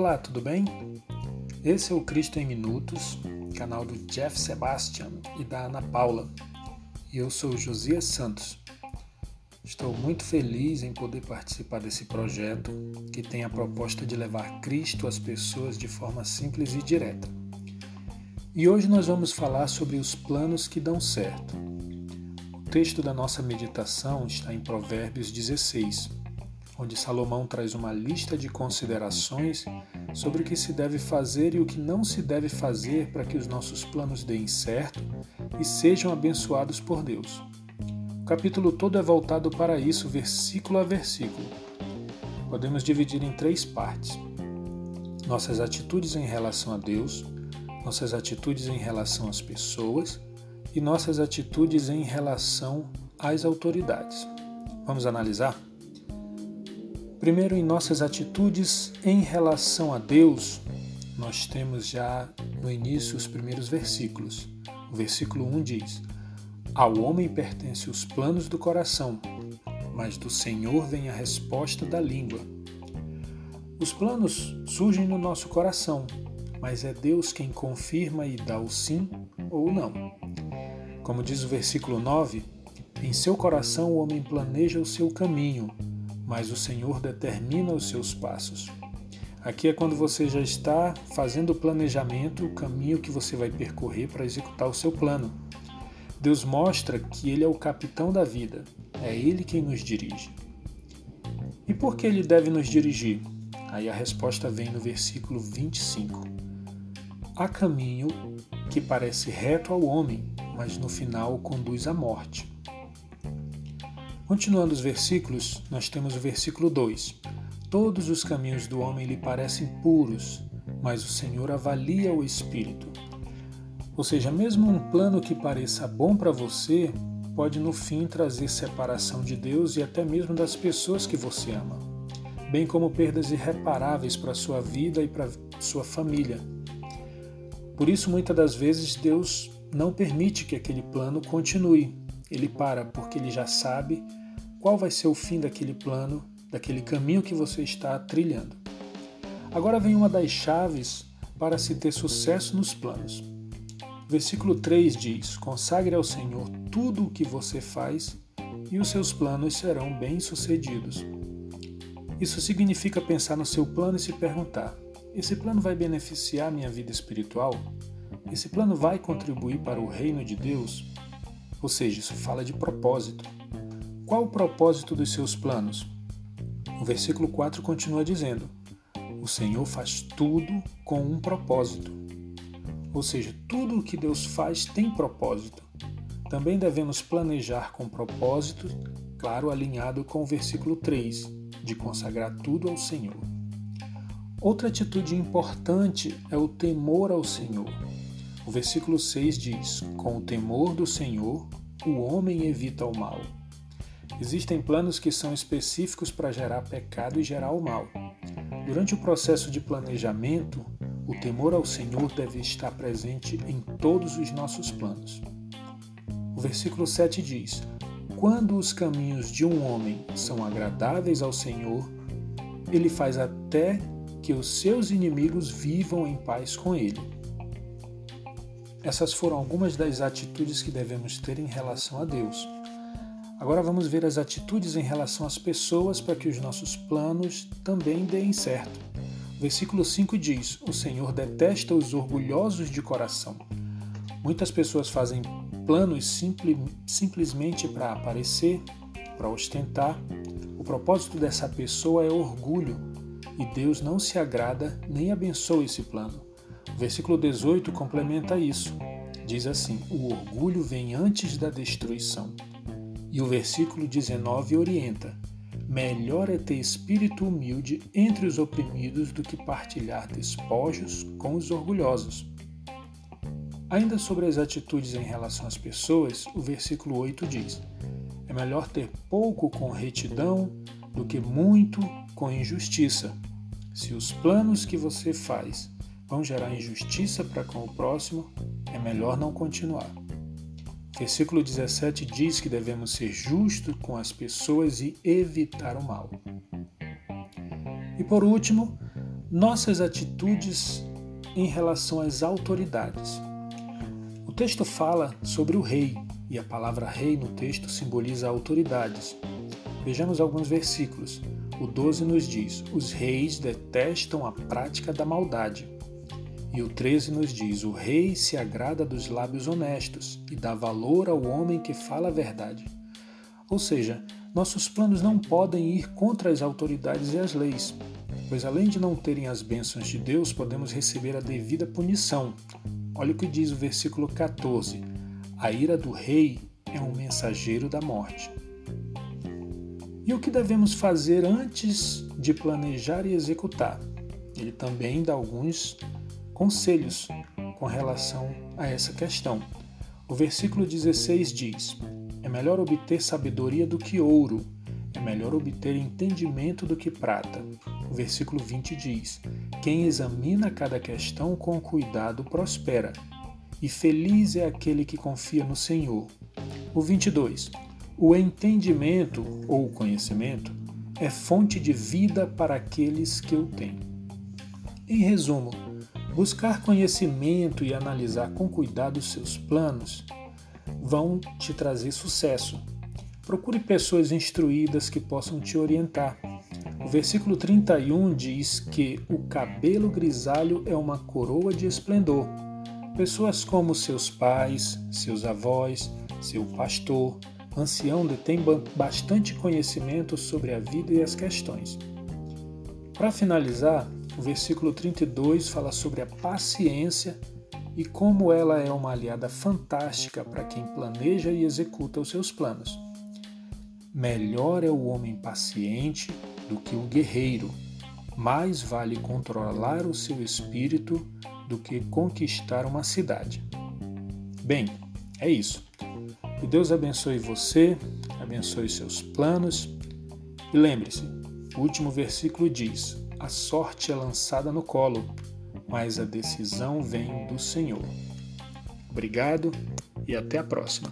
Olá, tudo bem? Esse é o Cristo em Minutos, canal do Jeff Sebastian e da Ana Paula. E eu sou Josias Santos. Estou muito feliz em poder participar desse projeto que tem a proposta de levar Cristo às pessoas de forma simples e direta. E hoje nós vamos falar sobre os planos que dão certo. O texto da nossa meditação está em Provérbios 16, onde Salomão traz uma lista de considerações sobre o que se deve fazer e o que não se deve fazer para que os nossos planos deem certo e sejam abençoados por Deus. O capítulo todo é voltado para isso, versículo a versículo. Podemos dividir em três partes: nossas atitudes em relação a Deus, nossas atitudes em relação às pessoas e nossas atitudes em relação às autoridades. Vamos analisar? Primeiro, em nossas atitudes em relação a Deus, nós temos já no início os primeiros versículos. O versículo 1 diz: Ao homem pertence os planos do coração, mas do Senhor vem a resposta da língua. Os planos surgem no nosso coração, mas é Deus quem confirma e dá o sim ou não. Como diz o versículo 9, em seu coração o homem planeja o seu caminho, mas o Senhor determina os seus passos. Aqui é quando você já está fazendo o planejamento, o caminho que você vai percorrer para executar o seu plano. Deus mostra que Ele é o capitão da vida, é Ele quem nos dirige. E por que Ele deve nos dirigir? Aí a resposta vem no versículo 25. Há caminho que parece reto ao homem, mas no final conduz à morte. Continuando os versículos, nós temos o versículo 2: Todos os caminhos do homem lhe parecem puros, mas o Senhor avalia o espírito. Ou seja, mesmo um plano que pareça bom para você pode no fim trazer separação de Deus e até mesmo das pessoas que você ama, bem como perdas irreparáveis para sua vida e para sua família. Por isso, muitas das vezes, Deus não permite que aquele plano continue. Ele para porque ele já sabe qual vai ser o fim daquele plano, daquele caminho que você está trilhando. Agora vem uma das chaves para se ter sucesso nos planos. Versículo 3 diz: Consagre ao Senhor tudo o que você faz e os seus planos serão bem-sucedidos. Isso significa pensar no seu plano e se perguntar: esse plano vai beneficiar minha vida espiritual? Esse plano vai contribuir para o reino de Deus? Ou seja, isso fala de propósito. Qual o propósito dos seus planos? O versículo 4 continua dizendo: O Senhor faz tudo com um propósito. Ou seja, tudo o que Deus faz tem propósito. Também devemos planejar com propósito, claro, alinhado com o versículo 3, de consagrar tudo ao Senhor. Outra atitude importante é o temor ao Senhor. O versículo 6 diz: Com o temor do Senhor, o homem evita o mal. Existem planos que são específicos para gerar pecado e gerar o mal. Durante o processo de planejamento, o temor ao Senhor deve estar presente em todos os nossos planos. O versículo 7 diz: Quando os caminhos de um homem são agradáveis ao Senhor, ele faz até que os seus inimigos vivam em paz com ele. Essas foram algumas das atitudes que devemos ter em relação a Deus. Agora vamos ver as atitudes em relação às pessoas para que os nossos planos também deem certo. O versículo 5 diz: O Senhor detesta os orgulhosos de coração. Muitas pessoas fazem planos simple, simplesmente para aparecer, para ostentar. O propósito dessa pessoa é orgulho e Deus não se agrada nem abençoa esse plano. O versículo 18 complementa isso. Diz assim: O orgulho vem antes da destruição. E o versículo 19 orienta: Melhor é ter espírito humilde entre os oprimidos do que partilhar despojos com os orgulhosos. Ainda sobre as atitudes em relação às pessoas, o versículo 8 diz: É melhor ter pouco com retidão do que muito com injustiça. Se os planos que você faz vão gerar injustiça para com o próximo, é melhor não continuar. Versículo 17 diz que devemos ser justos com as pessoas e evitar o mal. E por último, nossas atitudes em relação às autoridades. O texto fala sobre o rei, e a palavra rei no texto simboliza autoridades. Vejamos alguns versículos. O 12 nos diz: Os reis detestam a prática da maldade. E o 13 nos diz: O rei se agrada dos lábios honestos e dá valor ao homem que fala a verdade. Ou seja, nossos planos não podem ir contra as autoridades e as leis, pois além de não terem as bênçãos de Deus, podemos receber a devida punição. Olha o que diz o versículo 14: A ira do rei é um mensageiro da morte. E o que devemos fazer antes de planejar e executar? Ele também dá alguns conselhos com relação a essa questão. O versículo 16 diz: É melhor obter sabedoria do que ouro é melhor obter entendimento do que prata. O versículo 20 diz: Quem examina cada questão com cuidado prospera, e feliz é aquele que confia no Senhor. O 22. O entendimento ou conhecimento é fonte de vida para aqueles que o têm. Em resumo, buscar conhecimento e analisar com cuidado seus planos vão te trazer sucesso Procure pessoas instruídas que possam te orientar. O versículo 31 diz que o cabelo grisalho é uma coroa de esplendor. Pessoas como seus pais, seus avós, seu pastor, ancião detêm bastante conhecimento sobre a vida e as questões. Para finalizar, o versículo 32 fala sobre a paciência e como ela é uma aliada fantástica para quem planeja e executa os seus planos. Melhor é o homem paciente do que o guerreiro. Mais vale controlar o seu espírito do que conquistar uma cidade. Bem, é isso. Que Deus abençoe você, abençoe seus planos. E lembre-se, o último versículo diz: A sorte é lançada no colo, mas a decisão vem do Senhor. Obrigado e até a próxima.